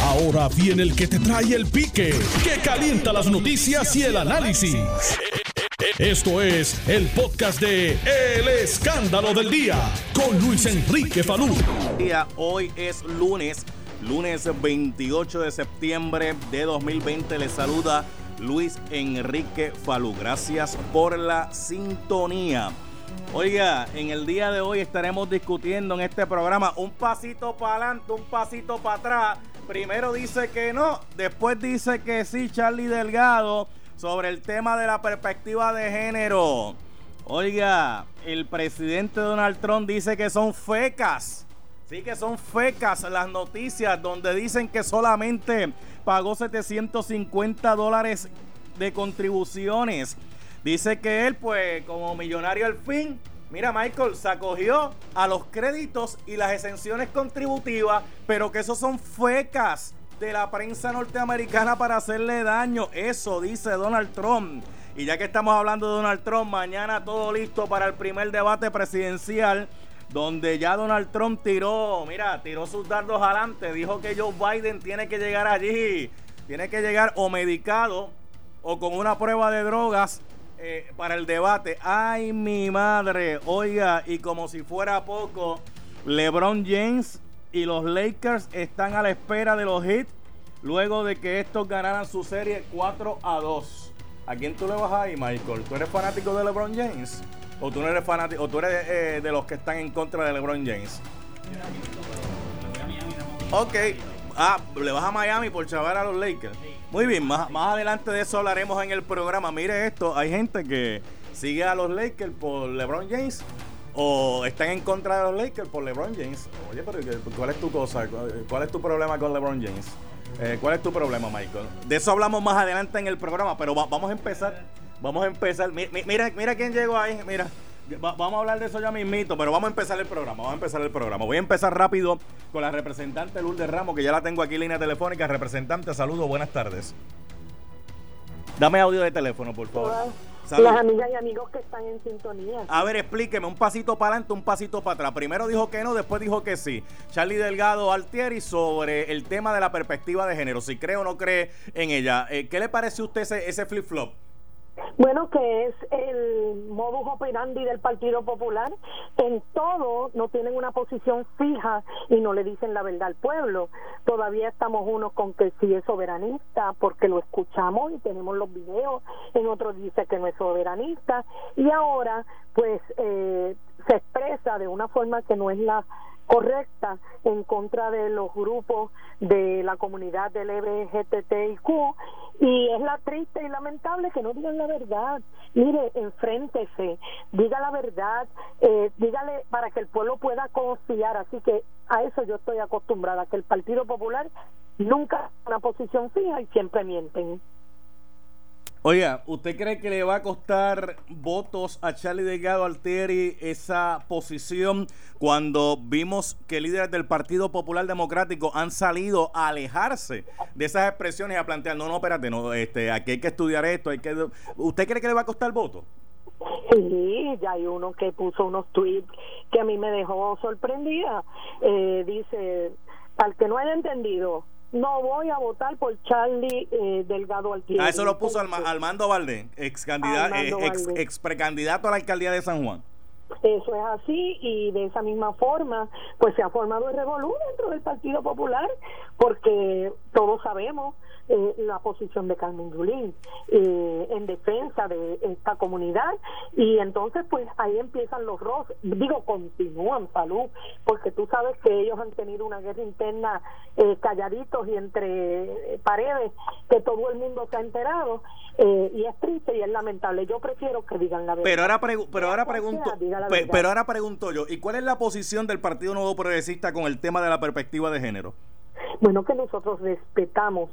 Ahora viene el que te trae el pique, que calienta las noticias y el análisis. Esto es el podcast de El Escándalo del Día con Luis Enrique Falú. Hoy es lunes, lunes 28 de septiembre de 2020. Les saluda Luis Enrique Falú. Gracias por la sintonía. Oiga, en el día de hoy estaremos discutiendo en este programa un pasito para adelante, un pasito para atrás. Primero dice que no, después dice que sí, Charlie Delgado, sobre el tema de la perspectiva de género. Oiga, el presidente Donald Trump dice que son fecas. Sí que son fecas las noticias donde dicen que solamente pagó 750 dólares de contribuciones Dice que él, pues, como millonario al fin, mira, Michael, se acogió a los créditos y las exenciones contributivas, pero que esos son fecas de la prensa norteamericana para hacerle daño. Eso dice Donald Trump. Y ya que estamos hablando de Donald Trump, mañana todo listo para el primer debate presidencial, donde ya Donald Trump tiró, mira, tiró sus dardos adelante, dijo que Joe Biden tiene que llegar allí, tiene que llegar o medicado o con una prueba de drogas eh, para el debate. Ay, mi madre. Oiga, y como si fuera poco, LeBron James y los Lakers están a la espera de los hits luego de que estos ganaran su serie 4 a 2. ¿A quién tú le vas ahí, Michael? ¿Tú eres fanático de LeBron James? ¿O tú no eres fanático, o tú eres eh, de los que están en contra de LeBron James? Ok. Ah, le vas a Miami por chavar a los Lakers. Muy bien, más, más adelante de eso hablaremos en el programa. Mire esto, hay gente que sigue a los Lakers por LeBron James o están en contra de los Lakers por LeBron James. Oye, pero ¿cuál es tu cosa? ¿Cuál es tu problema con LeBron James? Eh, ¿Cuál es tu problema, Michael? De eso hablamos más adelante en el programa, pero vamos a empezar. Vamos a empezar. mira, mira quién llegó ahí. Mira vamos a hablar de eso ya mismito, pero vamos a empezar el programa. Vamos a empezar el programa. Voy a empezar rápido con la representante Lourdes Ramos, que ya la tengo aquí en línea telefónica. Representante, saludos, buenas tardes. Dame audio de teléfono, por favor. Las amigas y amigos que están en sintonía. A ver, explíqueme, un pasito para adelante, un pasito para atrás. Primero dijo que no, después dijo que sí. Charlie Delgado Altieri sobre el tema de la perspectiva de género, si cree o no cree en ella. Eh, ¿Qué le parece a usted ese, ese flip-flop? Bueno, que es el modus operandi del Partido Popular. En todo no tienen una posición fija y no le dicen la verdad al pueblo. Todavía estamos unos con que sí es soberanista porque lo escuchamos y tenemos los videos. En otros dice que no es soberanista. Y ahora, pues, eh, se expresa de una forma que no es la correcta en contra de los grupos de la comunidad del LGBTIQ y es la triste y lamentable que no digan la verdad. Mire, enfréntese, diga la verdad, eh, dígale para que el pueblo pueda confiar. Así que a eso yo estoy acostumbrada, que el Partido Popular nunca una posición fija y siempre mienten. Oiga, ¿usted cree que le va a costar votos a Charlie Delgado Altieri esa posición cuando vimos que líderes del Partido Popular Democrático han salido a alejarse de esas expresiones y a plantear, no, no, espérate, no, este, aquí hay que estudiar esto, hay que... ¿Usted cree que le va a costar voto? Sí, ya hay uno que puso unos tweets que a mí me dejó sorprendida. Eh, dice, al que no haya entendido, no voy a votar por Charlie eh, Delgado Altieri. Ah, eso lo puso Armando Valdés, ex, candidato, eh, ex, ex precandidato a la alcaldía de San Juan. Eso es así y de esa misma forma pues se ha formado el revolú dentro del Partido Popular porque todos sabemos eh, la posición de Carmen Yulín eh, en defensa de esta comunidad y entonces pues ahí empiezan los roces, digo continúan salud, porque tú sabes que ellos han tenido una guerra interna eh, calladitos y entre paredes que todo el mundo se ha enterado y es triste y es lamentable, yo prefiero que digan la verdad. Pero ahora, pero ahora pregunto, pero ahora pregunto yo, ¿y cuál es la posición del Partido Nuevo Progresista con el tema de la perspectiva de género? Bueno, que nosotros respetamos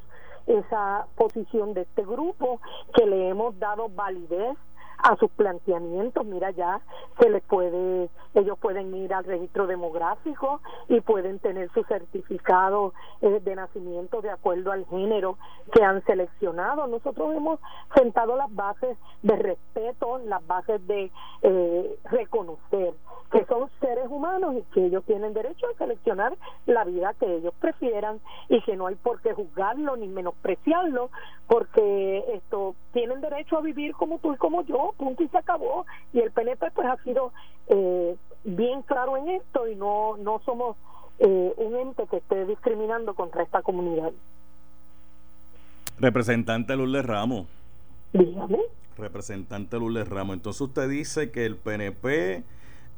esa posición de este grupo, que le hemos dado validez a sus planteamientos. Mira, ya se le puede ellos pueden ir al registro demográfico y pueden tener su certificado eh, de nacimiento de acuerdo al género que han seleccionado. Nosotros hemos sentado las bases de respeto, las bases de eh, reconocer que son seres humanos y que ellos tienen derecho a seleccionar la vida que ellos prefieran y que no hay por qué juzgarlo ni menospreciarlo porque esto tienen derecho a vivir como tú y como yo, punto y se acabó y el PNP pues ha sido eh, bien claro en esto y no no somos eh, un ente que esté discriminando contra esta comunidad. Representante Lourdes Ramos. Dígame. Representante Lourdes Ramos. Entonces usted dice que el PNP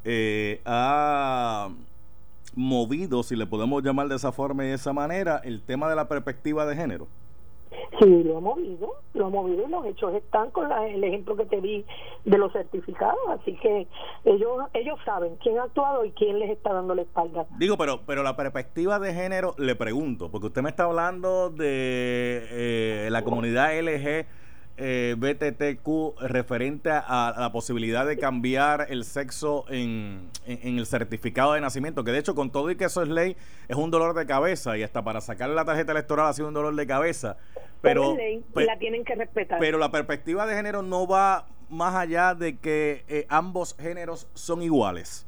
eh, ha movido, si le podemos llamar de esa forma y de esa manera, el tema de la perspectiva de género. Sí, lo ha movido, lo ha movido y los hechos están con el ejemplo que te di de los certificados, así que ellos ellos saben quién ha actuado y quién les está dando la espalda. Digo, pero pero la perspectiva de género, le pregunto, porque usted me está hablando de eh, la comunidad LG eh, BTTQ referente a, la posibilidad de cambiar el sexo en, el certificado de nacimiento, que de hecho con todo y que eso es ley, es un dolor de cabeza y hasta para sacar la tarjeta electoral ha sido un dolor de cabeza. Pero, la tienen que respetar. Pero la perspectiva de género no va más allá de que eh, ambos géneros son iguales.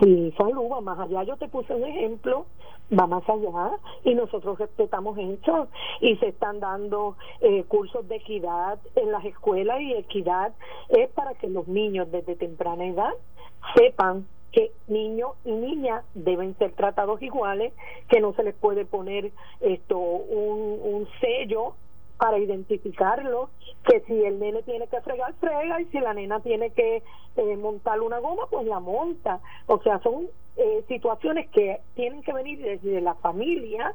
Sí, salud, más allá. Yo te puse un ejemplo va más allá y nosotros respetamos hechos y se están dando eh, cursos de equidad en las escuelas y equidad es para que los niños desde temprana edad sepan que niños y niñas deben ser tratados iguales, que no se les puede poner esto un, un sello para identificarlo, que si el nene tiene que fregar, frega, y si la nena tiene que eh, montar una goma, pues la monta. O sea, son eh, situaciones que tienen que venir desde la familia,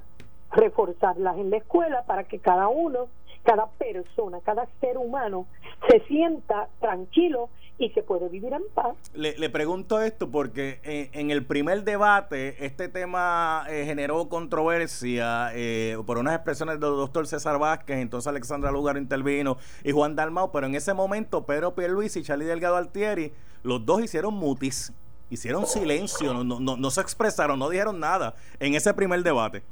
reforzarlas en la escuela para que cada uno, cada persona, cada ser humano se sienta tranquilo y que puede vivir en paz. Le, le pregunto esto porque eh, en el primer debate este tema eh, generó controversia eh, por unas expresiones del doctor César Vázquez, entonces Alexandra Lugar intervino y Juan Dalmau, pero en ese momento Pedro Pierluisi y Charlie Delgado Altieri, los dos hicieron mutis, hicieron silencio, no, no, no se expresaron, no dijeron nada en ese primer debate.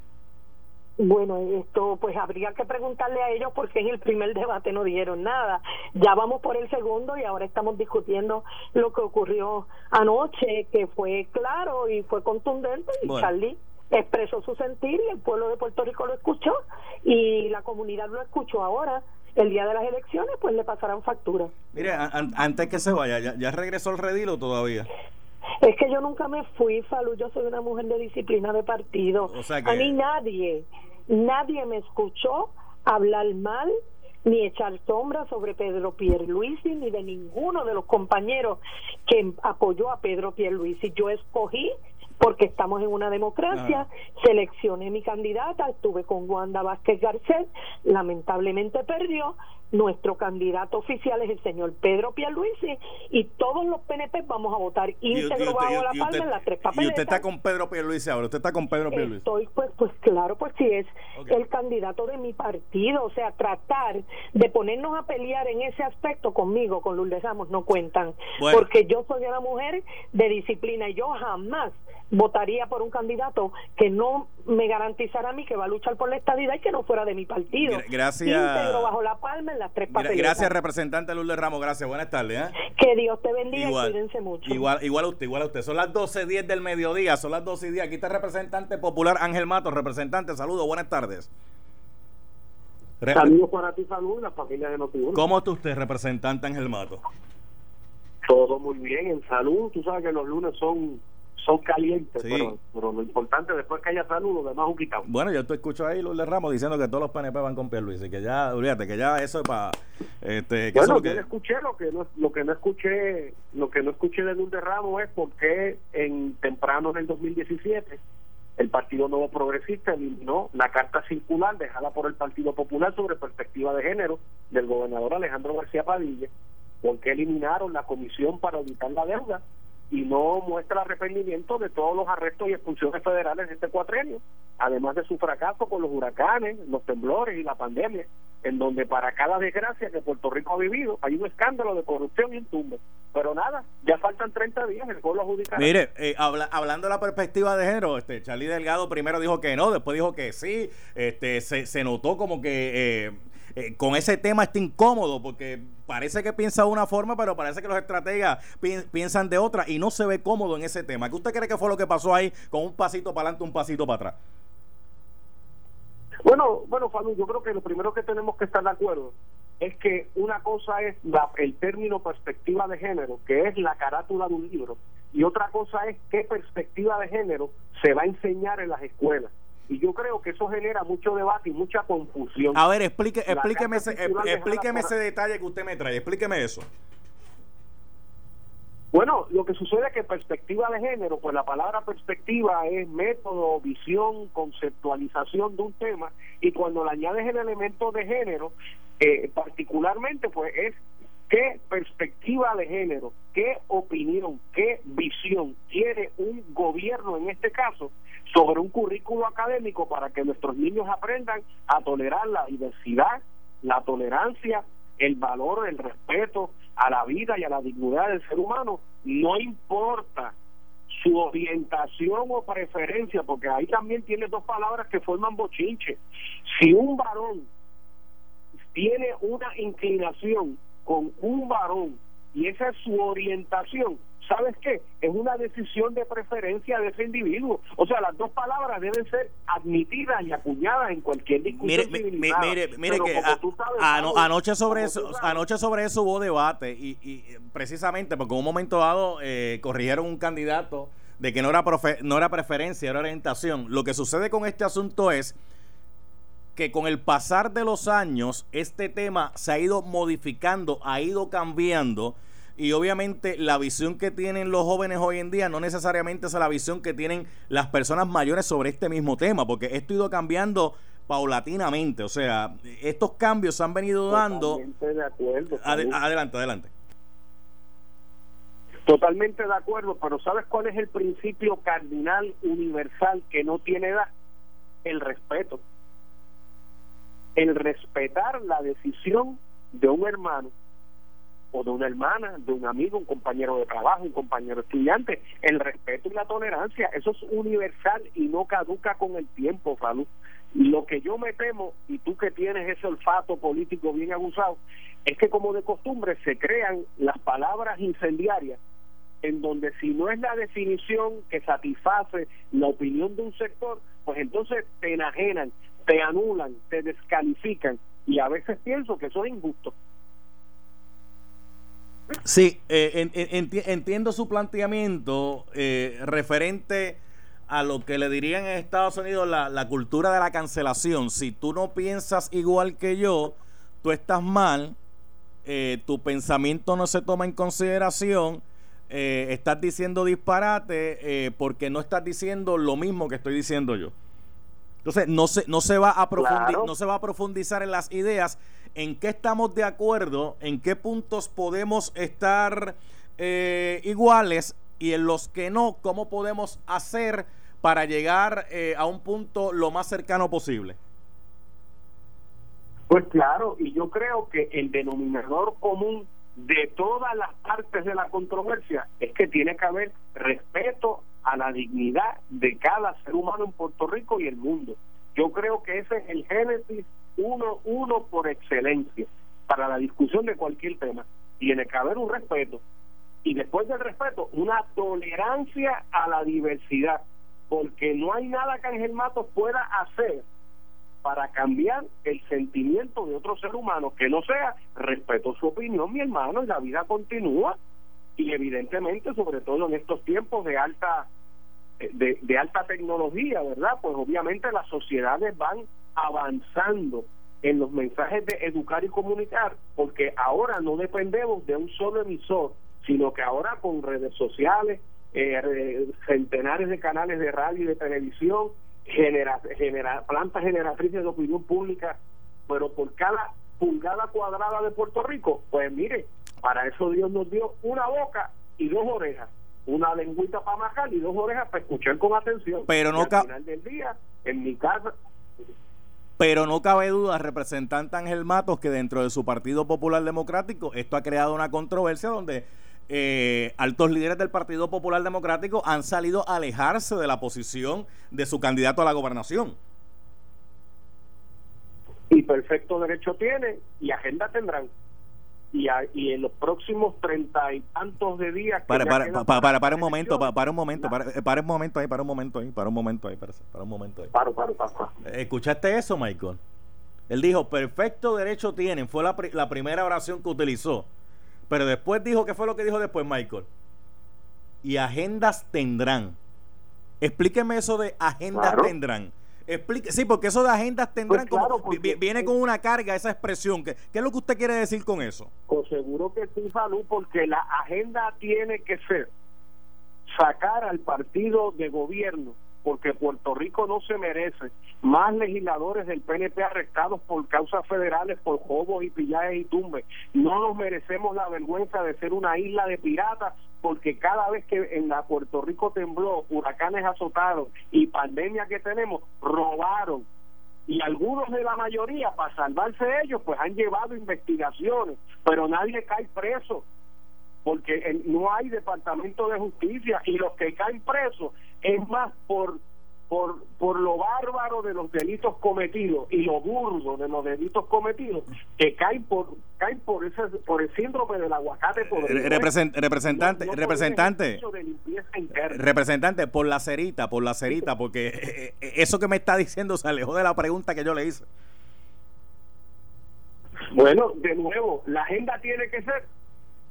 Bueno, esto pues habría que preguntarle a ellos porque en el primer debate no dijeron nada. Ya vamos por el segundo y ahora estamos discutiendo lo que ocurrió anoche, que fue claro y fue contundente y Charlie expresó su sentir y el pueblo de Puerto Rico lo escuchó y la comunidad lo escuchó ahora. El día de las elecciones pues le pasarán factura. Mire, antes que se vaya, ¿ya, ¿ya regresó el redilo todavía? Es que yo nunca me fui, Falú, yo soy una mujer de disciplina de partido. A mí nadie, nadie me escuchó hablar mal ni echar sombra sobre Pedro Pierluisi ni de ninguno de los compañeros que apoyó a Pedro Pierluisi. Yo escogí porque estamos en una democracia, seleccioné mi candidata, estuve con Wanda Vázquez Garcés, lamentablemente perdió, nuestro candidato oficial es el señor Pedro Pierluisi y todos los PNP vamos a votar íntegro bajo la palma en las tres papeletas. ¿Y usted está con Pedro Pierluisi ahora? ¿Usted está con Pedro Pierluisi? Estoy, pues, pues claro, pues sí es el candidato de mi partido, o sea, tratar de ponernos a pelear en ese aspecto conmigo, con Lourdes Ramos, no cuentan, porque yo soy una mujer de disciplina y yo jamás votaría por un candidato que no me garantizara a mí que va a luchar por la estadidad y que no fuera de mi partido. Gracias. Íntegro bajo la palma en las tres papeletas. Gracias, representante Lourdes Ramos. Gracias. Buenas tardes. ¿eh? Que Dios te bendiga igual, y cuídense mucho. Igual, igual a usted, igual a usted. Son las 12.10 del mediodía, son las 12.10. Aquí está el representante popular Ángel Matos. Representante, saludos, buenas tardes. Saludos para ti, saludos, la familia de Notiuno. ¿Cómo está usted, representante Ángel Matos? Todo muy bien, en salud. Tú sabes que los lunes son son calientes, pero, lo importante después que haya salud, lo demás un quitado. Bueno, yo te escucho ahí Lourdes Ramos diciendo que todos los PNP van con Pierluisi, que ya, olvídate, que ya eso es para... Este, bueno, yo que... escuché, lo que no, lo que no escuché, lo que no escuché de Lourdes Ramos es porque en temprano en el 2017 el Partido Nuevo Progresista eliminó la carta circular dejada por el Partido Popular sobre perspectiva de género del gobernador Alejandro García Padilla, porque eliminaron la comisión para auditar la deuda y no muestra arrepentimiento de todos los arrestos y expulsiones federales de este cuatrenio, además de su fracaso con los huracanes, los temblores y la pandemia. en donde para cada desgracia que Puerto Rico ha vivido hay un escándalo de corrupción y un tumbe. Pero nada, ya faltan 30 días, el pueblo adjudicará. Mire, eh, hablando de la perspectiva de género, este Charlie Delgado primero dijo que no, después dijo que sí, este se, se notó como que... Eh, eh, con ese tema está incómodo porque parece que piensa de una forma, pero parece que los estrategas piensan de otra y no se ve cómodo en ese tema. ¿Qué usted cree que fue lo que pasó ahí con un pasito para adelante, un pasito para atrás? Bueno, bueno, Falu, yo creo que lo primero que tenemos que estar de acuerdo es que una cosa es la, el término perspectiva de género, que es la carátula de un libro, y otra cosa es qué perspectiva de género se va a enseñar en las escuelas. Y yo creo que eso genera mucho debate y mucha confusión. A ver, explique, explíqueme, ese, explíqueme ese detalle que usted me trae, explíqueme eso. Bueno, lo que sucede es que perspectiva de género, pues la palabra perspectiva es método, visión, conceptualización de un tema, y cuando le añades el elemento de género, eh, particularmente, pues es qué perspectiva de género, qué opinión, qué visión quiere un gobierno en este caso sobre un currículo académico para que nuestros niños aprendan a tolerar la diversidad, la tolerancia, el valor, el respeto a la vida y a la dignidad del ser humano, no importa su orientación o preferencia, porque ahí también tiene dos palabras que forman bochinche. Si un varón tiene una inclinación con un varón y esa es su orientación, ¿sabes qué? Es una decisión de preferencia de ese individuo. O sea, las dos palabras deben ser admitidas y acuñadas en cualquier discusión. Mire, mire, mire, que anoche sobre eso, anoche sobre eso hubo debate y, y precisamente porque en un momento dado eh, corrigieron un candidato de que no era no era preferencia, era orientación. Lo que sucede con este asunto es que con el pasar de los años este tema se ha ido modificando, ha ido cambiando y obviamente la visión que tienen los jóvenes hoy en día no necesariamente es la visión que tienen las personas mayores sobre este mismo tema, porque esto ha ido cambiando paulatinamente, o sea, estos cambios se han venido dando... De acuerdo, adelante, adelante. Totalmente de acuerdo, pero ¿sabes cuál es el principio cardinal universal que no tiene edad? El respeto. El respetar la decisión de un hermano o de una hermana, de un amigo, un compañero de trabajo, un compañero estudiante. El respeto y la tolerancia, eso es universal y no caduca con el tiempo, Falú. Lo que yo me temo, y tú que tienes ese olfato político bien abusado, es que como de costumbre se crean las palabras incendiarias en donde si no es la definición que satisface la opinión de un sector, pues entonces te enajenan, te anulan, te descalifican y a veces pienso que eso es injusto. Sí, eh, entiendo su planteamiento eh, referente a lo que le dirían en Estados Unidos la, la, cultura de la cancelación. Si tú no piensas igual que yo, tú estás mal, eh, tu pensamiento no se toma en consideración, estás diciendo disparate porque no estás diciendo lo mismo que estoy diciendo yo. Entonces, no se, no se, va, a no se va a profundizar en las ideas en qué estamos de acuerdo, en qué puntos podemos estar eh, iguales y en los que no, cómo podemos hacer para llegar eh, a un punto lo más cercano posible. Pues claro, y yo creo que el denominador común de todas las partes de la controversia es que tiene que haber respeto a la dignidad de cada ser humano en Puerto Rico y el mundo. Yo creo que ese es el génesis uno, uno por excelencia para la discusión de cualquier tema. Tiene que haber un respeto y después del respeto una tolerancia a la diversidad, porque no hay nada que Ángel Matos pueda hacer para cambiar el sentimiento de otro ser humano que no sea respeto su opinión, mi hermano, y la vida continúa y evidentemente, sobre todo en estos tiempos de alta de, de alta tecnología, ¿verdad? Pues obviamente las sociedades van avanzando en los mensajes de educar y comunicar, porque ahora no dependemos de un solo emisor, sino que ahora con redes sociales, eh, centenares de canales de radio y de televisión, genera, genera, plantas generatrices de opinión pública, pero por cada pulgada cuadrada de Puerto Rico, pues mire, para eso Dios nos dio una boca y dos orejas una lengüita para majar y dos orejas para escuchar con atención. Pero no al final del día, en mi casa, Pero no cabe duda, representante Ángel Matos, que dentro de su Partido Popular Democrático esto ha creado una controversia donde eh, altos líderes del Partido Popular Democrático han salido a alejarse de la posición de su candidato a la gobernación. Y perfecto derecho tiene y agenda tendrán y, y en los próximos treinta y tantos de días para para, para, para, un momento para, un momento para, para, un momento ahí para un momento ahí para un momento ahí para, un momento ahí. Paro, paro, escuchaste eso Michael él dijo perfecto derecho tienen fue la, la primera oración que utilizó. Pero después dijo qué fue lo que dijo después Michael y agendas tendrán. Explíqueme eso de agendas tendrán Explique, sí, porque eso de agendas tendrán pues como, viene con una carga esa expresión. ¿Qué, ¿Qué, es lo que usted quiere decir con eso? Pues seguro que sí, Salud, porque la agenda tiene que ser sacar al partido de gobierno porque Puerto Rico no se merece más legisladores del PNP arrestados por causas federales, por jobos y pillajes y tumbes. No nos merecemos la vergüenza de ser una isla de piratas, porque cada vez que en la Puerto Rico tembló, huracanes azotaron y pandemia que tenemos, robaron. Y algunos de la mayoría, para salvarse ellos, pues han llevado investigaciones, pero nadie cae preso porque no hay departamento de justicia y los que caen presos es más por por, por lo bárbaro de los delitos cometidos y lo burdo de los delitos cometidos que caen por caen por ese por el síndrome del aguacate representante representante. representante por la cerita por la cerita porque eh, eh, eso que me está diciendo se alejó de la pregunta que yo le hice. Bueno de nuevo la agenda tiene que ser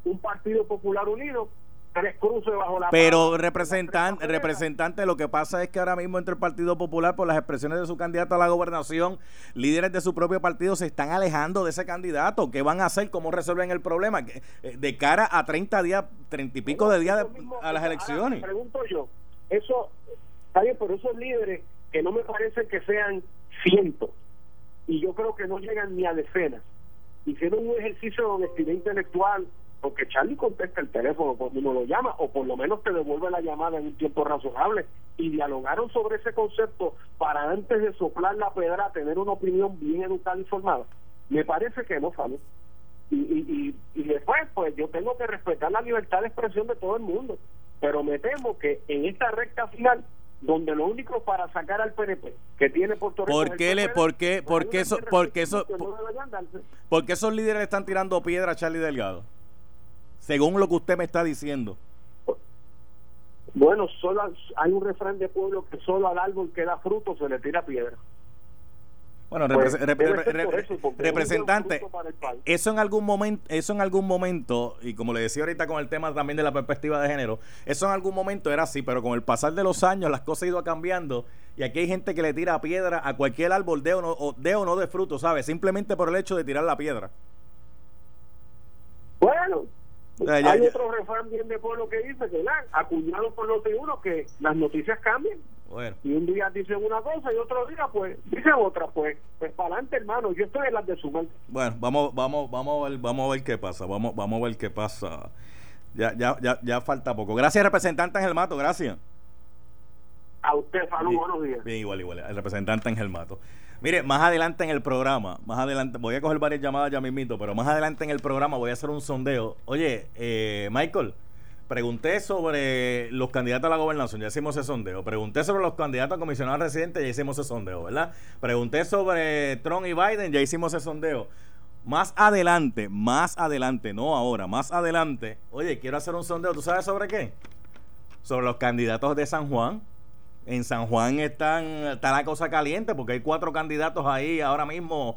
un Partido Popular Unido tres cruces bajo la pero representante representante lo que pasa es que ahora mismo entre el Partido Popular por las expresiones de su candidato a la gobernación líderes de su propio partido se están alejando de ese candidato. Qué van a hacer cómo resuelven el problema eh, de cara a 30 días 30 y pico de días a las elecciones. pregunto yo eso está bien pero esos líderes que no me parece que sean cientos y yo creo que no llegan ni a decenas hicieron un ejercicio de honestidad intelectual porque Charlie contesta el teléfono cuando uno lo llama, o por lo menos te devuelve la llamada en un tiempo razonable, y dialogaron sobre ese concepto para antes de soplar la pedra tener una opinión bien educada y formada. Me parece que no, sale Y, y, y, después, pues yo tengo que respetar la libertad de expresión de todo el mundo, pero me temo que en esta recta final donde lo único para sacar al PNP que tiene Puerto Rico ¿Por qué le por qué por qué eso por qué eso por, qué esos líderes están tirando piedra a Charlie Delgado? Según lo que usted me está diciendo. Bueno, solo hay un refrán de pueblo que solo al árbol que da fruto se le tira piedra. Bueno, pues, representante, eso en algún momento, eso en algún momento, y como le decía ahorita con el tema también de la perspectiva de género, eso en algún momento era así, pero con el pasar de los años las cosas han ido cambiando y aquí hay gente que le tira piedra a cualquier árbol de o no, de, o no de fruto, ¿sabes? Simplemente por el hecho de tirar la piedra. Bueno, hay otro refrán bien de pueblo que dice que la acuñado por los de uno que las noticias cambian. Y un día dicen una cosa y otro día pues dicen otra, pues pues para adelante hermano, yo estoy en las de su mente. Bueno, vamos vamos vamos a ver vamos a ver qué pasa, vamos vamos a ver qué pasa. Ya ya ya ya falta poco. Gracias representante Ángel Mato, gracias. A usted, salud, buenos días. Bien, igual, igual, el representante Ángel Mato. Mire, más adelante en el programa, más adelante, voy a coger varias llamadas ya mismito, pero más adelante en el programa voy a hacer un sondeo. Oye, eh, Michael, pregunté sobre los candidatos a la gobernación, ya hicimos ese sondeo. Pregunté sobre los candidatos a comisionado residente, ya hicimos ese sondeo, ¿verdad? Pregunté sobre Trump y Biden, ya hicimos ese sondeo. Más adelante, más adelante, no ahora, más adelante. Oye, quiero hacer un sondeo, ¿tú sabes sobre qué? Sobre los candidatos de San Juan en San Juan están, está la cosa caliente porque hay cuatro candidatos ahí ahora mismo.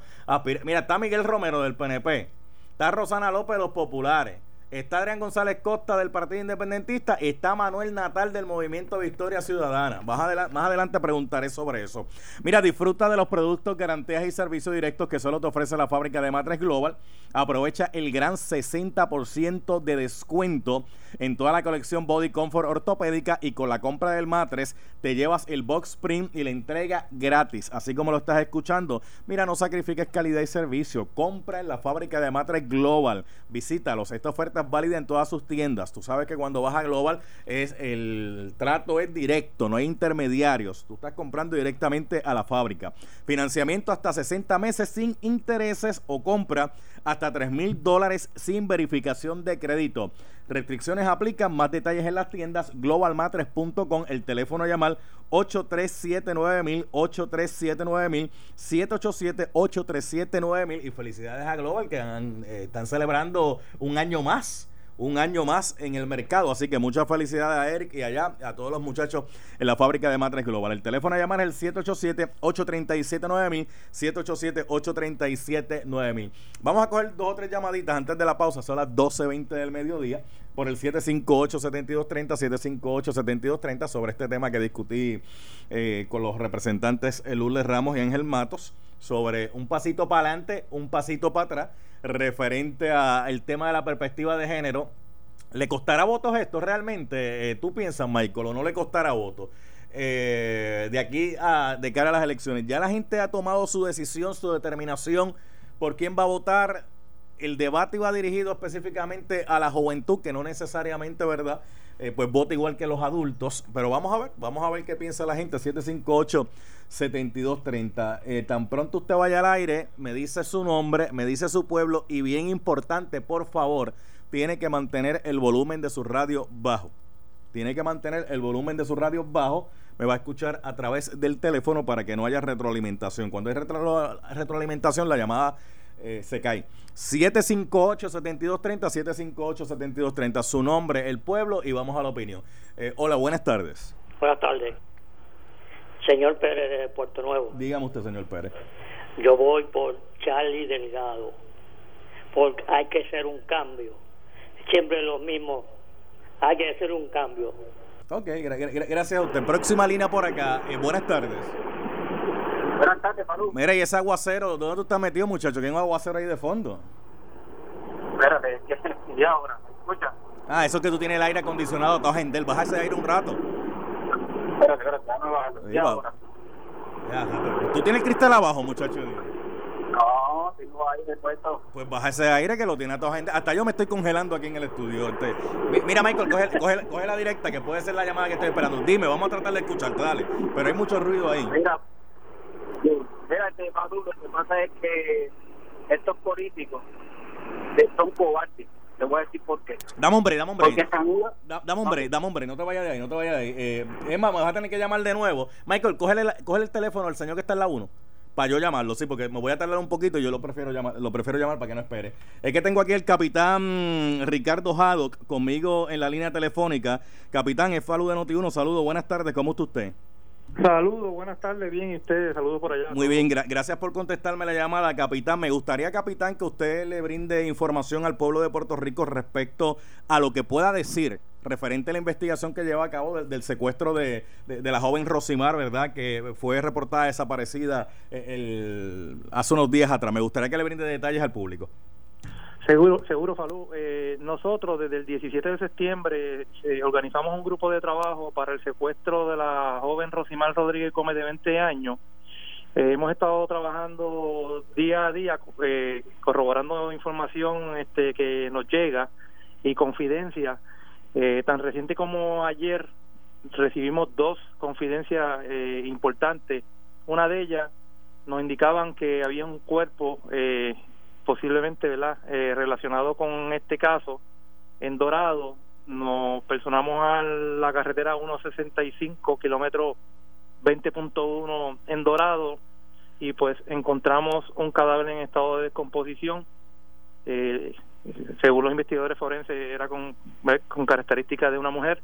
Mira, está Miguel Romero del PNP, está Rosana López de los Populares, está Adrián González Costa del Partido Independentista está Manuel Natal del Movimiento Victoria Ciudadana. Más, adelante, más adelante preguntaré sobre eso. Mira, disfruta de los productos, garantías y servicios directos que solo te ofrece la fábrica de Matres Global. Aprovecha el gran 60% de descuento en toda la colección Body Comfort ortopédica y con la compra del matres te llevas el box spring y la entrega gratis, así como lo estás escuchando. Mira, no sacrifiques calidad y servicio. Compra en la fábrica de matres Global. Visítalos. Esta oferta es válida en todas sus tiendas. Tú sabes que cuando vas a Global es el trato es directo, no hay intermediarios. Tú estás comprando directamente a la fábrica. Financiamiento hasta 60 meses sin intereses o compra hasta 3 mil dólares sin verificación de crédito. Restricciones aplican, más detalles en las tiendas. globalmatres.com, el teléfono a llamar 8379000, 8379000, 787-8379000 y felicidades a Global que eh, están celebrando un año más un año más en el mercado. Así que muchas felicidades a Eric y allá a todos los muchachos en la fábrica de Matres Global. El teléfono a llamar es el 787-837-9000, 787-837-9000. Vamos a coger dos o tres llamaditas antes de la pausa, son las 12.20 del mediodía, por el 758-7230, 758-7230 sobre este tema que discutí eh, con los representantes Lourdes Ramos y Ángel Matos sobre un pasito para adelante, un pasito para atrás referente al tema de la perspectiva de género. ¿Le costará votos esto realmente? Eh, ¿Tú piensas, Michael, o no le costará votos? Eh, de aquí a de cara a las elecciones. Ya la gente ha tomado su decisión, su determinación por quién va a votar. El debate iba dirigido específicamente a la juventud, que no necesariamente, ¿verdad? Eh, pues vota igual que los adultos. Pero vamos a ver, vamos a ver qué piensa la gente. 758-7230. Eh, tan pronto usted vaya al aire, me dice su nombre, me dice su pueblo y bien importante, por favor, tiene que mantener el volumen de su radio bajo. Tiene que mantener el volumen de su radio bajo. Me va a escuchar a través del teléfono para que no haya retroalimentación. Cuando hay retroalimentación, la llamada eh, se cae. 758-7230, 758-7230. Su nombre, el pueblo y vamos a la opinión. Eh, hola, buenas tardes. Buenas tardes. Señor Pérez de Puerto Nuevo. Dígame usted, señor Pérez. Yo voy por Charlie Delgado. Porque hay que hacer un cambio. Siempre lo mismo. Hay que hacer un cambio. Ok, gracias a usted. Próxima línea por acá. Eh, buenas tardes. Buenas tardes, Mira, y ese aguacero, ¿dónde tú estás metido, muchacho? ¿Quién un aguacero ahí de fondo? Espérate, ya ahora, escucha. Ah, eso es que tú tienes el aire acondicionado, todo gente, baja ese aire un rato. Espérate, espérate, déjame bajarlo. Ya, ahora. Ya, ¿Tú tienes cristal abajo, muchacho? No, tengo aire puesto. Pues baja ese aire que lo tiene a toda gente. Hasta yo me estoy congelando aquí en el estudio. Este. Mira, Michael, coge, coge, coge, la directa, que puede ser la llamada que estoy esperando. Dime, vamos a tratar de escucharte, dale. Pero hay mucho ruido ahí. Mira, Fíjate, Maduro, lo que pasa es que estos políticos son cobardes. Te voy a decir por qué. Dame hombre, dame hombre. Porque dame hombre, dame hombre, no te vayas de ahí, no te vayas de ahí. Eh, es más, me vas a tener que llamar de nuevo. Michael, cógele, el teléfono al señor que está en la 1 para yo llamarlo, sí, porque me voy a tardar un poquito y yo lo prefiero llamar, lo prefiero llamar para que no espere. Es que tengo aquí el capitán Ricardo Haddock conmigo en la línea telefónica. Capitán, es Falu de Noti1, saludos, buenas tardes, ¿cómo está usted? Saludos, buenas tardes, bien, y ustedes, saludos por allá. Muy bien, gracias por contestarme la llamada, capitán. Me gustaría, capitán, que usted le brinde información al pueblo de Puerto Rico respecto a lo que pueda decir referente a la investigación que lleva a cabo del, secuestro de, la joven Rosimar, ¿verdad? Que fue reportada desaparecida eh, el, hace unos días atrás. Me gustaría que le brinde detalles al público. Seguro, seguro, Falú. Eh, nosotros desde el 17 de septiembre eh, organizamos un grupo de trabajo para el secuestro de la joven Rosimar Rodríguez Gómez de 20 años. Eh, hemos estado trabajando día a día, corroborando información este, que nos llega y confidencia. tan reciente como ayer recibimos dos confidencias importantes. Una de ellas nos indicaban que había un cuerpo eh, posiblemente ¿verdad? Eh, relacionado con este caso en Dorado nos personamos a la carretera 165 kilómetro 20.1 en Dorado y pues encontramos un cadáver en estado de descomposición. Eh, según los investigadores forenses era con, con características de una mujer.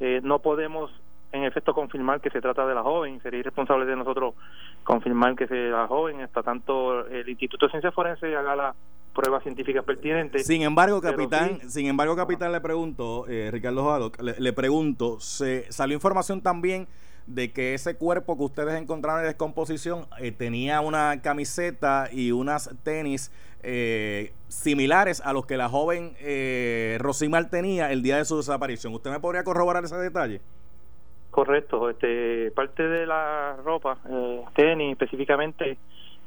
Eh, no podemos en efecto confirmar que se trata de la joven. Sería irresponsable de nosotros confirmar que sea la joven hasta tanto el Instituto de Ciencias Forenses haga la pruebas científicas pertinentes. Sin embargo, capitán, sin embargo, capitán, le pregunto, eh, Ricardo Jado, le, pregunto, se salió información también de que ese cuerpo que ustedes encontraron en descomposición eh, tenía una camiseta y unas tenis eh, similares a los que la joven eh, Rosimar tenía el día de su desaparición. ¿Usted me podría corroborar ese detalle? Correcto, este, parte de la ropa, eh, tenis específicamente,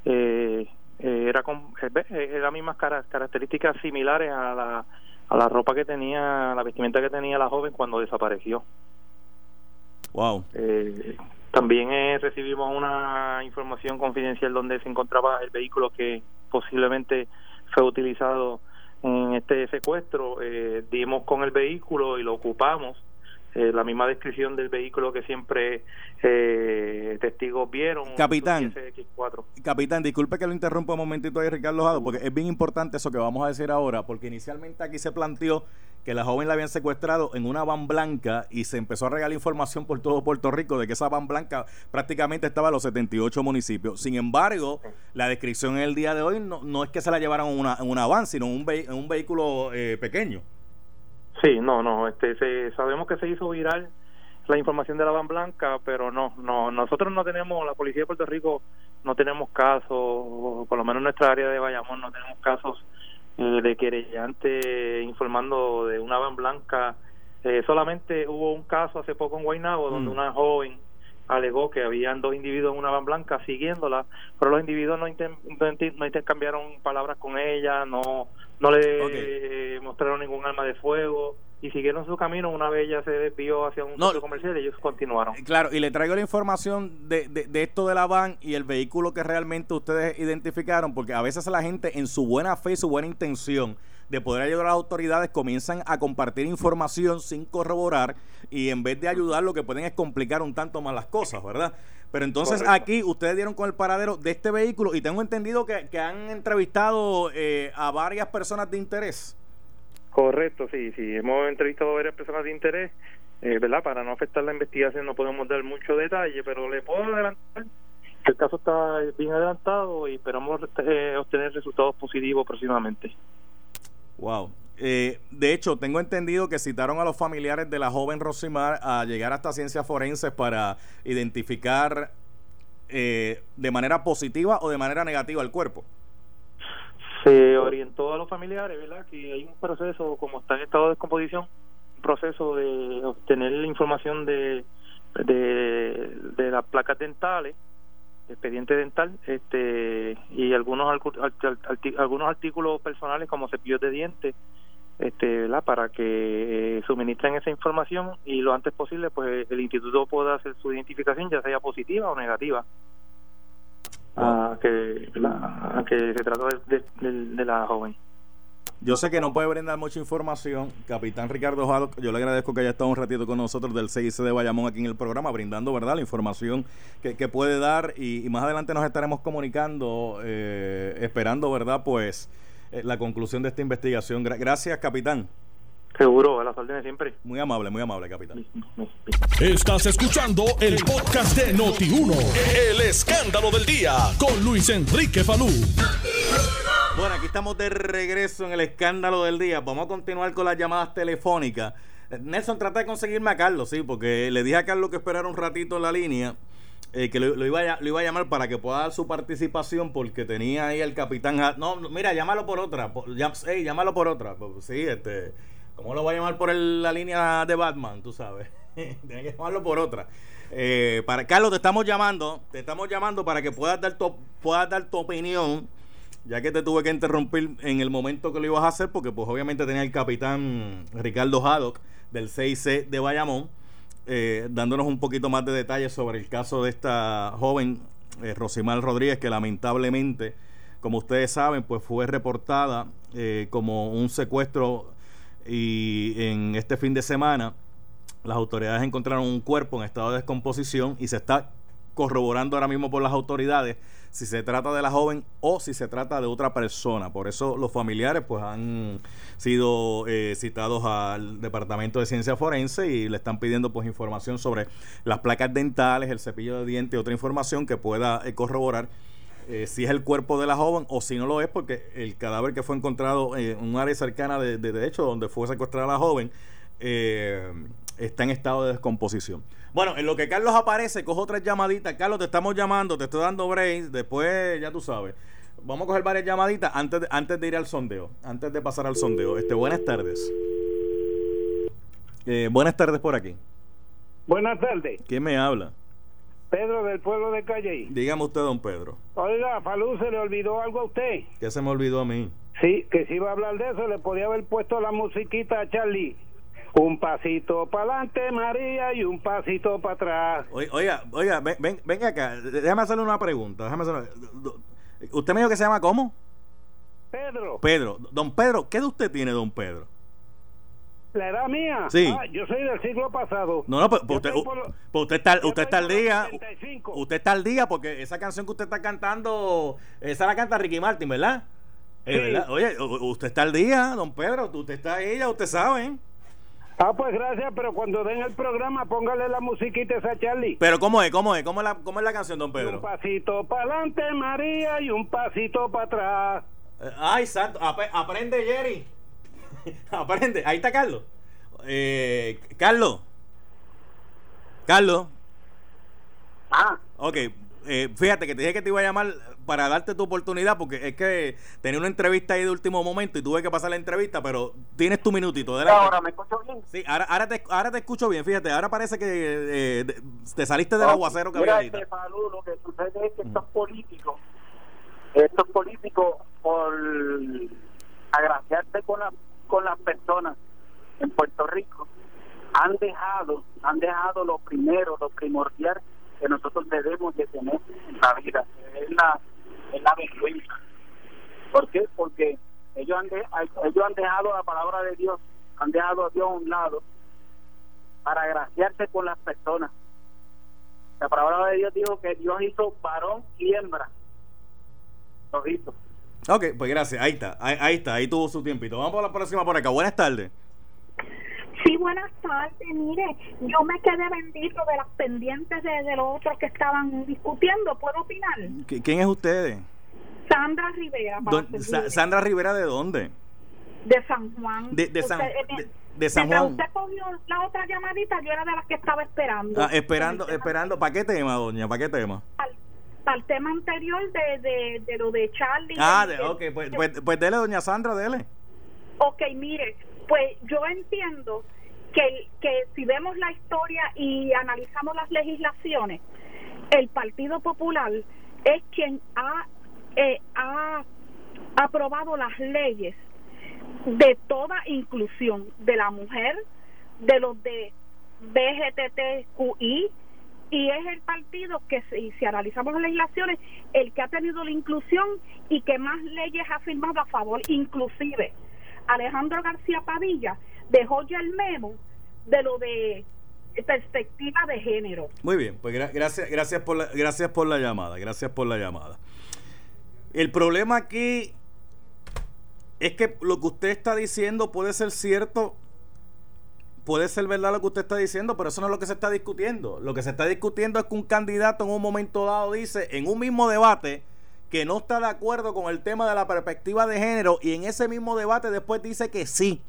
eh, eh era con las mismas características similares a la a la ropa que tenía, la vestimenta que tenía la joven cuando desapareció. Wow. Eh, también eh, recibimos una información confidencial donde se encontraba el vehículo que posiblemente fue utilizado en este secuestro. Eh, dimos con el vehículo y lo ocupamos eh, la misma descripción del vehículo que siempre eh, testigos vieron. Capitán, capitán, disculpe que lo interrumpa un momentito ahí, Ricardo Jado, porque es bien importante eso que vamos a decir ahora, porque inicialmente aquí se planteó que la joven la habían secuestrado en una van blanca y se empezó a regalar información por todo Puerto Rico de que esa van blanca prácticamente estaba en los 78 municipios. Sin embargo, la descripción en el día de hoy no, no es que se la llevaron en una, en una van, sino en un, en un vehículo eh, pequeño. Sí, no, no, este, se, sabemos que se hizo viral la información de la van blanca, pero no, no, nosotros no tenemos, la policía de Puerto Rico no tenemos casos, por lo menos en nuestra área de Bayamón no tenemos casos eh, de querellante informando de una van blanca. Eh, solamente hubo un caso hace poco en Guaynabo donde mm. una joven alegó que habían dos individuos en una van blanca siguiéndola, pero los individuos no, no intercambiaron palabras con ella, no no le mostraron ningún arma de fuego y siguieron su camino. Una vez ella se desvió hacia un centro comercial y ellos continuaron. Eh, claro, y le traigo la información de, de, esto de la van y el vehículo que realmente ustedes identificaron, porque a veces la gente en su buena fe y su buena intención de poder ayudar a las autoridades comienzan a compartir información sin corroborar y en vez de ayudar lo que pueden es complicar un tanto más las cosas, ¿verdad? Pero entonces aquí ustedes dieron con el paradero de este vehículo y tengo entendido que, han entrevistado eh, a varias personas de interés. Correcto, sí, sí, hemos entrevistado a varias personas de interés, eh, ¿verdad? Para no afectar la investigación no podemos dar mucho detalle, pero le puedo adelantar que el caso está bien adelantado y esperamos eh, obtener resultados positivos próximamente. Wow. Eh, de hecho, tengo entendido que citaron a los familiares de la joven Rosimar a llegar hasta ciencias forenses para identificar eh, de manera positiva o de manera negativa el cuerpo. Se orientó a los familiares, ¿verdad? Que hay un proceso, como está en estado de descomposición, un proceso de obtener la información de, de, de las placas dentales expediente dental este y algunos algunos artículos personales como cepillos de dientes este para que eh, suministren esa información y lo antes posible pues el instituto pueda hacer su identificación ya sea positiva o negativa. A que a que se trata de la joven. Yo sé que no puede brindar mucha información. Capitán Ricardo Jado, yo le agradezco que haya estado un ratito con nosotros del CIC de Bayamón aquí en el programa, brindando verdad la información que, puede dar y, más adelante nos estaremos comunicando, eh, esperando verdad pues eh, la conclusión de esta investigación. gracias, capitán. Seguro, a las órdenes siempre. Muy amable, muy amable, capitán. Estás escuchando el podcast de Noti1, el escándalo del día, con Luis Enrique Falú. Bueno, aquí estamos de regreso en el escándalo del día. Vamos a continuar con las llamadas telefónicas. Nelson, trata de conseguirme a Carlos, sí, porque le dije a Carlos que esperara un ratito en la línea. Eh, que lo, iba a, lo iba a llamar para que pueda dar su participación porque tenía ahí el capitán. No, mira, llámalo por otra. llámalo por otra. Pues, sí, este. ¿Cómo lo voy a llamar por la línea de Batman? Tú sabes. Tienes que llamarlo por otra. Eh, para Carlos, te estamos llamando. Te estamos llamando para que puedas dar tu, puedas dar tu opinión ya que te tuve que interrumpir en el momento que lo ibas a hacer, porque pues obviamente tenía el capitán Ricardo Haddock del CIC de Bayamón, eh, dándonos un poquito más de detalles sobre el caso de esta joven eh, Rodríguez, que lamentablemente, como ustedes saben, pues fue reportada eh, como un secuestro y en este fin de semana las autoridades encontraron un cuerpo en estado de descomposición y se está corroborando ahora mismo por las autoridades si se trata de la joven o si se trata de otra persona. Por eso los familiares pues han sido eh, citados al Departamento de Ciencia Forense y le están pidiendo pues información sobre las placas dentales, el cepillo de dientes y otra información que pueda eh, corroborar eh, si es el cuerpo de la joven o si no lo es porque el cadáver que fue encontrado en un área cercana de, de, de hecho donde fue secuestrada la joven está en estado de descomposición. Bueno, en lo que Carlos aparece, cojo otras llamaditas. Carlos, te estamos llamando, te estoy dando brains. Después, ya tú sabes. Vamos a coger varias llamaditas antes de, antes de ir al sondeo. Antes de pasar al sondeo. Este, buenas tardes. Eh, buenas tardes por aquí. Buenas tardes. ¿Quién me habla? Pedro del pueblo de Calle. Dígame usted, don Pedro. Oiga, Falú, ¿se le olvidó algo a usted? ¿Qué se me olvidó a mí? sí, que si iba a hablar de eso, le podía haber puesto la musiquita a Charlie. Un pasito para adelante, María, y un pasito para atrás. Oiga, oiga, ven, ven, ven acá, déjame hacerle una pregunta. Déjame hacerle- ¿Usted me dijo que se llama cómo? Pedro, Pedro. Don Pedro, ¿qué de usted tiene, don Pedro? la edad mía. Sí. Ah, yo soy del siglo pasado. No, no, pues, pues Yo usted, por pues usted está, usted está al día. 75. Usted está al día porque esa canción que usted está cantando, esa la canta Ricky Martin, ¿verdad? Sí. ¿verdad? Oye, usted está al día, don Pedro. Usted está ya usted sabe. Ah, pues gracias, pero cuando den el programa, póngale la musiquita esa a Charlie. Pero ¿cómo es? ¿Cómo es? ¿Cómo es la, cómo es la canción, don Un Pedro? pasito para adelante, María, y un pasito para atrás. Eh, Ay, santo. ap- aprende, Jerry. aprende. Ahí está Carlos. Eh, Carlos. Carlos. Ah, Ok. Eh, fíjate que te dije que te iba a llamar para darte tu oportunidad porque es que tenía una entrevista ahí de último momento y tuve que pasar la entrevista, pero tienes tu minutito. ahora me escucho bien. Sí, ahora, ahora, te, ahora te escucho bien, fíjate, ahora parece que eh, te saliste del aguacero que Mira, había ahorita. este, Falú, lo que sucede es que estos políticos, estos políticos, por agraciarse con, la, con las personas en Puerto Rico, han dejado, han dejado lo primero, lo primordial que nosotros debemos de tener en la vida, es la, es la vergüenza. ¿Por qué? Porque ellos han, de- ellos han dejado la palabra de Dios, han dejado a Dios a un lado para agraciarse con las personas. La palabra de Dios dijo que Dios hizo varón y hembra. Lo hizo. Ok, pues gracias, ahí está, ahí, está, ahí tuvo su tiempito. Vamos por la próxima por acá. Buenas tardes. Sí, buenas tardes. Mire, yo me quedé bendito de las pendientes de, de los otros que estaban discutiendo. ¿Puedo opinar? ¿Qui- ¿Quién es usted? Sandra Rivera, Sa-. Sandra Rivera, ¿de dónde? de San Juan. De- de San- Usted, eh, de- de San Juan. usted cogió la otra llamadita, yo era de las que estaba esperando. Ah, esperando, tema- esperando. ¿Para qué tema, doña? ¿Para qué tema? Al, al tema anterior de, de, de lo de Charlie. Ah, del- ok, pues, pues, pues dele, doña Sandra, dele. Ok, mire, pues yo entiendo que, que si vemos la historia y analizamos las legislaciones, el Partido Popular es quien ha, eh, ha aprobado las leyes de toda inclusión de la mujer, de los de BGTTQI, y es el partido que, si, si analizamos las legislaciones, el que ha tenido la inclusión y que más leyes ha firmado a favor, inclusive Alejandro García Padilla dejó ya el memo de lo de perspectiva de género. Muy bien, pues gra- gracias, gracias por la, gracias por la llamada, gracias por la llamada. El problema aquí es que lo que usted está diciendo puede ser cierto, puede ser verdad lo que usted está diciendo, pero eso no es lo que se está discutiendo. Lo que se está discutiendo es que un candidato en un momento dado dice en un mismo debate que no está de acuerdo con el tema de la perspectiva de género y en ese mismo debate después dice que sí.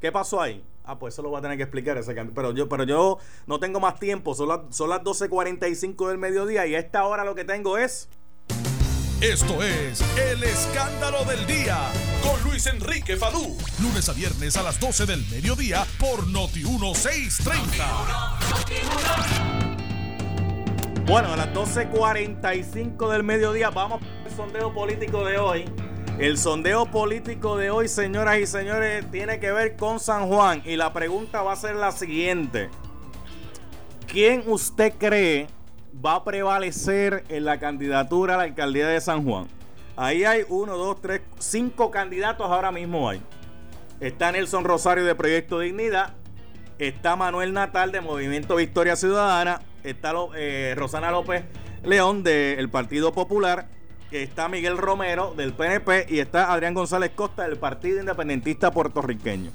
¿Qué pasó ahí? Ah, pues eso lo va a tener que explicar ese can- pero yo pero yo no tengo más tiempo, son las, son las 12.45 del mediodía y a esta hora lo que tengo es Esto es El Escándalo del Día con Luis Enrique Falú. Lunes a viernes a las 12 del mediodía por Noti 1630. Bueno, a las 12.45 del mediodía vamos al sondeo político de hoy. El sondeo político de hoy, señoras y señores, tiene que ver con San Juan. Y la pregunta va a ser la siguiente. ¿Quién usted cree va a prevalecer en la candidatura a la alcaldía de San Juan? Ahí hay uno, dos, tres, cinco candidatos ahora mismo hay. Está Nelson Rosario de Proyecto Dignidad. Está Manuel Natal de Movimiento Victoria Ciudadana. Está eh, Rosana López León del Partido Popular. Está Miguel Romero del PNP. Y está Adrián González Costa del Partido Independentista Puertorriqueño.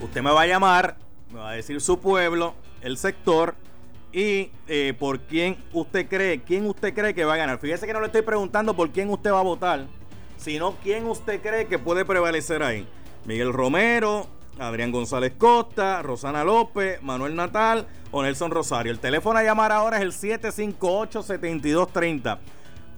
Usted me va a llamar, me va a decir su pueblo, el sector y eh, por quién usted cree, quién usted cree que va a ganar. Fíjese que no le estoy preguntando por quién usted va a votar, sino quién usted cree que puede prevalecer ahí. Miguel Romero, Adrián González Costa, Rosana López, Manuel Natal o Nelson Rosario. El teléfono a llamar ahora es el 758-7230.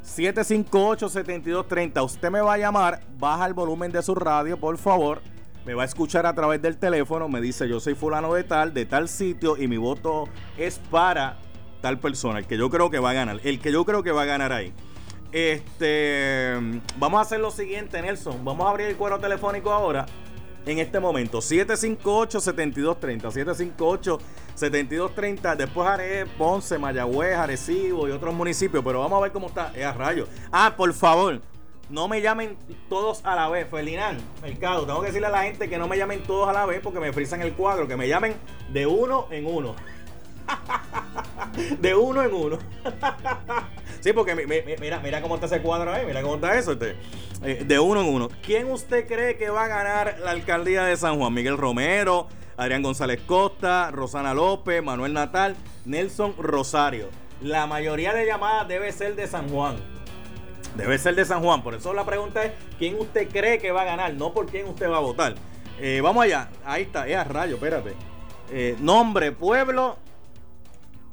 758-7230. Usted me va a llamar, baja el volumen de su radio, por favor. Me va a escuchar a través del teléfono, me dice yo soy fulano de tal, de tal sitio y mi voto es para tal persona, el que yo creo que va a ganar, el que yo creo que va a ganar ahí. Este, vamos a hacer lo siguiente, Nelson. Vamos a abrir el cuero telefónico ahora. En este momento, 758-7230. 758-7230. Después haré Ponce, Mayagüez, Arecibo y otros municipios. Pero vamos a ver cómo está. Es a rayo. Ah, por favor, no me llamen todos a la vez. Felinán, Mercado, tengo que decirle a la gente que no me llamen todos a la vez porque me frisan el cuadro. Que me llamen de uno en uno. de uno en uno. sí, porque mira, mira cómo está ese cuadro ahí, mira cómo está eso. Este, eh, de uno en uno. ¿Quién usted cree que va a ganar la alcaldía de San Juan? Miguel Romero, Adrián González Costa, Rosana López, Manuel Natal, Nelson Rosario. La mayoría de llamadas debe ser de San Juan. Debe ser de San Juan. Por eso la pregunta es: ¿quién usted cree que va a ganar? No por quién usted va a votar. Eh, vamos allá. Ahí está. Es a rayo, espérate. Eh, nombre, pueblo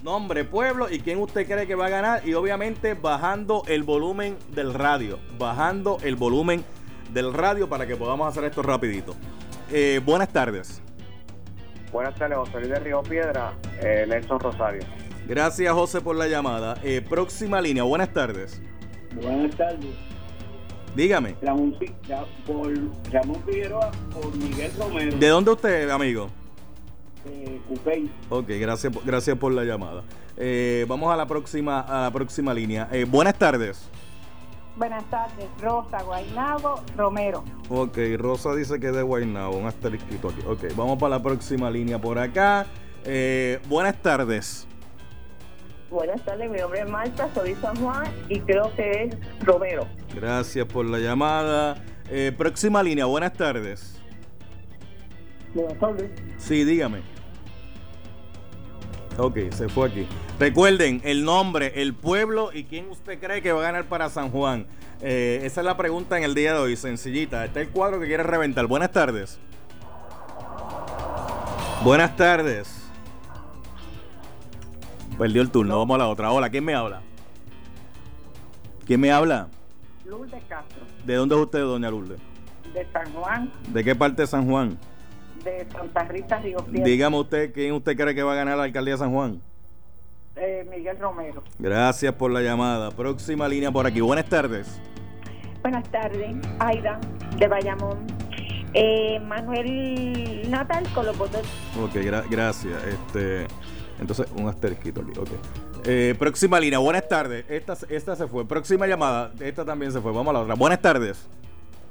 nombre, pueblo y quién usted cree que va a ganar. Y obviamente bajando el volumen del radio. Bajando el volumen del radio para que podamos hacer esto rapidito. Eh, buenas tardes. Buenas tardes, José Luis de Río Piedra, eh, Nelson Rosario. Gracias, José, por la llamada. Eh, próxima línea, buenas tardes. Buenas tardes. Dígame. Ramón, por Ramón Figueroa, por Miguel Romero. ¿De dónde usted, amigo? Eh, ok, gracias, gracias por la llamada. Eh, vamos a la próxima, a la próxima línea. Eh, buenas tardes. Buenas tardes, Rosa Guainabo Romero. Ok, Rosa dice que es de Guainabo, un asterisquito aquí. Ok, vamos para la próxima línea por acá. buenas tardes. Buenas tardes, mi nombre es Marta, soy San Juan y creo que es Romero. Gracias por la llamada. próxima línea, buenas tardes. Buenas tardes. Sí, dígame. Ok, se fue aquí. Recuerden el nombre, el pueblo y quién usted cree que va a ganar para San Juan. Eh, esa es la pregunta en el día de hoy, sencillita. Está el cuadro que quiere reventar. Buenas tardes. Buenas tardes. Perdió el turno, vamos a la otra. Hola, ¿quién me habla? ¿Quién me habla? Lourdes Castro. ¿De dónde es usted, doña Lourdes? De San Juan. ¿De qué parte de San Juan? De Santa Rita Río Dígame usted, ¿quién usted cree que va a ganar la alcaldía de San Juan? Eh, Miguel Romero. Gracias por la llamada. Próxima línea por aquí. Buenas tardes. Buenas tardes, Aida, de Bayamón. Eh, Manuel Natal con los votos. Ok, gracias. Este, entonces, un asterisquito aquí. Okay. Eh, próxima línea. Buenas tardes. Esta, esta se fue. Próxima llamada. Esta también se fue. Vamos a la otra. Buenas tardes.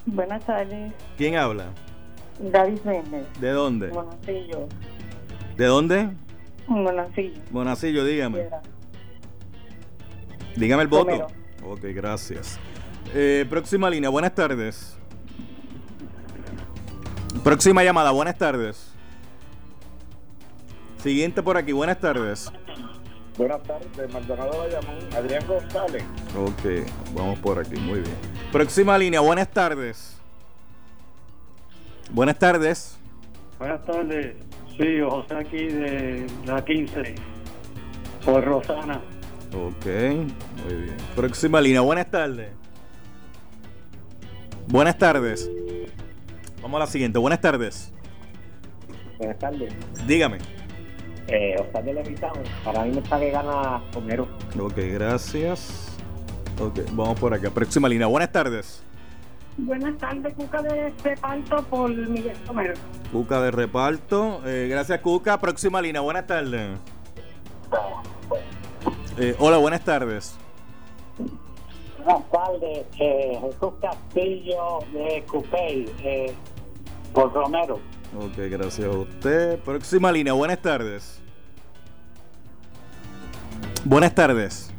Buenas tardes. ¿Quién habla? David Méndez. ¿De dónde? Monacillo. ¿De dónde? Monacillo. Monacillo, dígame. Dígame el voto. Ok, gracias. Eh, próxima línea, buenas tardes. Próxima llamada, buenas tardes. Siguiente por aquí, buenas tardes. Buenas tardes, Maldonado Bayamón, Adrián González. Ok, vamos por aquí, muy bien. Próxima línea, buenas tardes. Buenas tardes. Buenas tardes. Sí, José aquí de la 15. Por Rosana. Ok, muy bien. Próxima línea. Buenas tardes. Buenas tardes. Vamos a la siguiente. Buenas tardes. Buenas tardes. Dígame. Eh, Oscar Levitano. Para mí me está que gana Romero. Ok, gracias. Ok, vamos por acá. Próxima línea. Buenas tardes. Buenas tardes, Cuca de reparto por Miguel Romero. Cuca de reparto. Eh, gracias, Cuca. Próxima línea. Buenas tardes. Eh, hola, buenas tardes. Buenas tardes. Eh, Jesús Castillo de Cupey, eh, por Romero. Ok, gracias a usted. Próxima línea. Buenas tardes. Buenas tardes.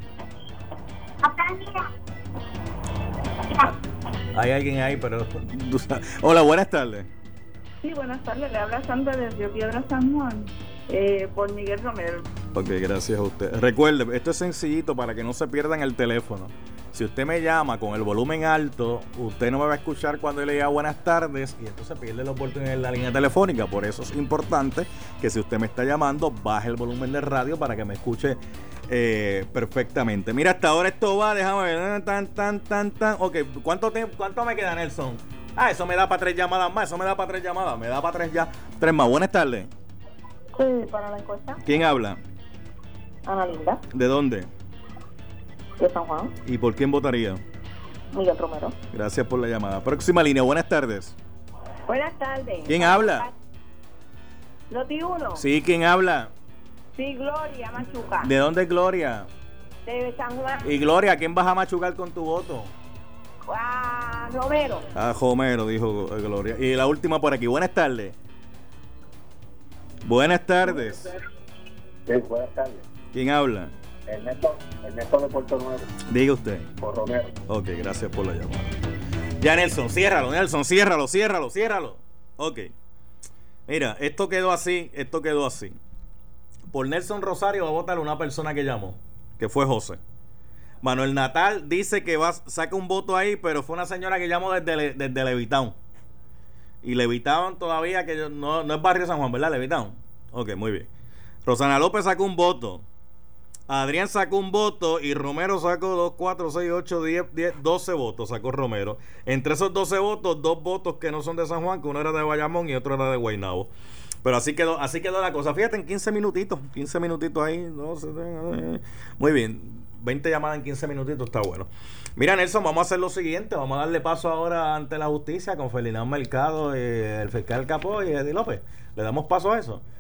Hay alguien ahí, pero. Hola, buenas tardes. Sí, buenas tardes. Le habla Sandra desde Piedra San Juan. Eh, por Miguel Romero. Ok, gracias a usted. Recuerde, esto es sencillito para que no se pierdan el teléfono. Si usted me llama con el volumen alto, usted no me va a escuchar cuando le diga buenas tardes y entonces pierde la oportunidad en la línea telefónica. Por eso es importante que si usted me está llamando, baje el volumen del radio para que me escuche eh, perfectamente. Mira, hasta ahora esto va, déjame ver. Tan, tan, tan, tan. Ok, ¿cuánto, ¿cuánto me queda, Nelson? Ah, eso me da para tres llamadas más. Eso me da para tres llamadas. Me da para tres ya. Tres más. Buenas tardes. Sí, para la encuesta. ¿Quién habla? Ana Linda. ¿De dónde? de San Juan, ¿Y por quién votaría? Miguel Romero. Gracias por la llamada. Próxima línea, buenas tardes. Buenas tardes. ¿Quién habla? Noti uno. Sí, ¿quién habla? Sí, Gloria Machuca. ¿De dónde es Gloria? De San Juan. Y Gloria, ¿a quién vas a machucar con tu voto? A Romero. A Homero, dijo Gloria. Y la última por aquí. Buenas tardes. Buenas tardes. Sí, buenas tardes. ¿Quién habla? Ernesto, Ernesto de Puerto Nuevo, Diga usted. por Romero. Ok, gracias por la llamada. Ya, Nelson, ciérralo, Nelson, ciérralo, ciérralo, ciérralo. Ok. Mira, esto quedó así, esto quedó así. Por Nelson Rosario va a votar una persona que llamó, que fue José. Manuel Natal dice que va, saca un voto ahí, pero fue una señora que llamó desde, desde Levitown. Y Levitown todavía, que yo- no, no es barrio San Juan, ¿verdad? Levitown. Ok, muy bien. Rosana López sacó un voto. Adrián sacó un voto y Romero sacó 2, 4, 6, 8, 10, 10, 12 votos sacó Romero. Entre esos 12 votos, dos votos que no son de San Juan, que uno era de Bayamón y otro era de Guaynabo. Pero así quedó, así quedó la cosa. Fíjate, en 15 minutitos, 15 minutitos ahí. no sé, eh, muy bien. 20 llamadas en 15 minutitos está bueno. Mira, Nelson, vamos a hacer lo siguiente. Vamos a darle paso ahora ante la justicia con Ferdinand Mercado, eh, el fiscal Capó y Eddie López. ¿Le damos paso a eso?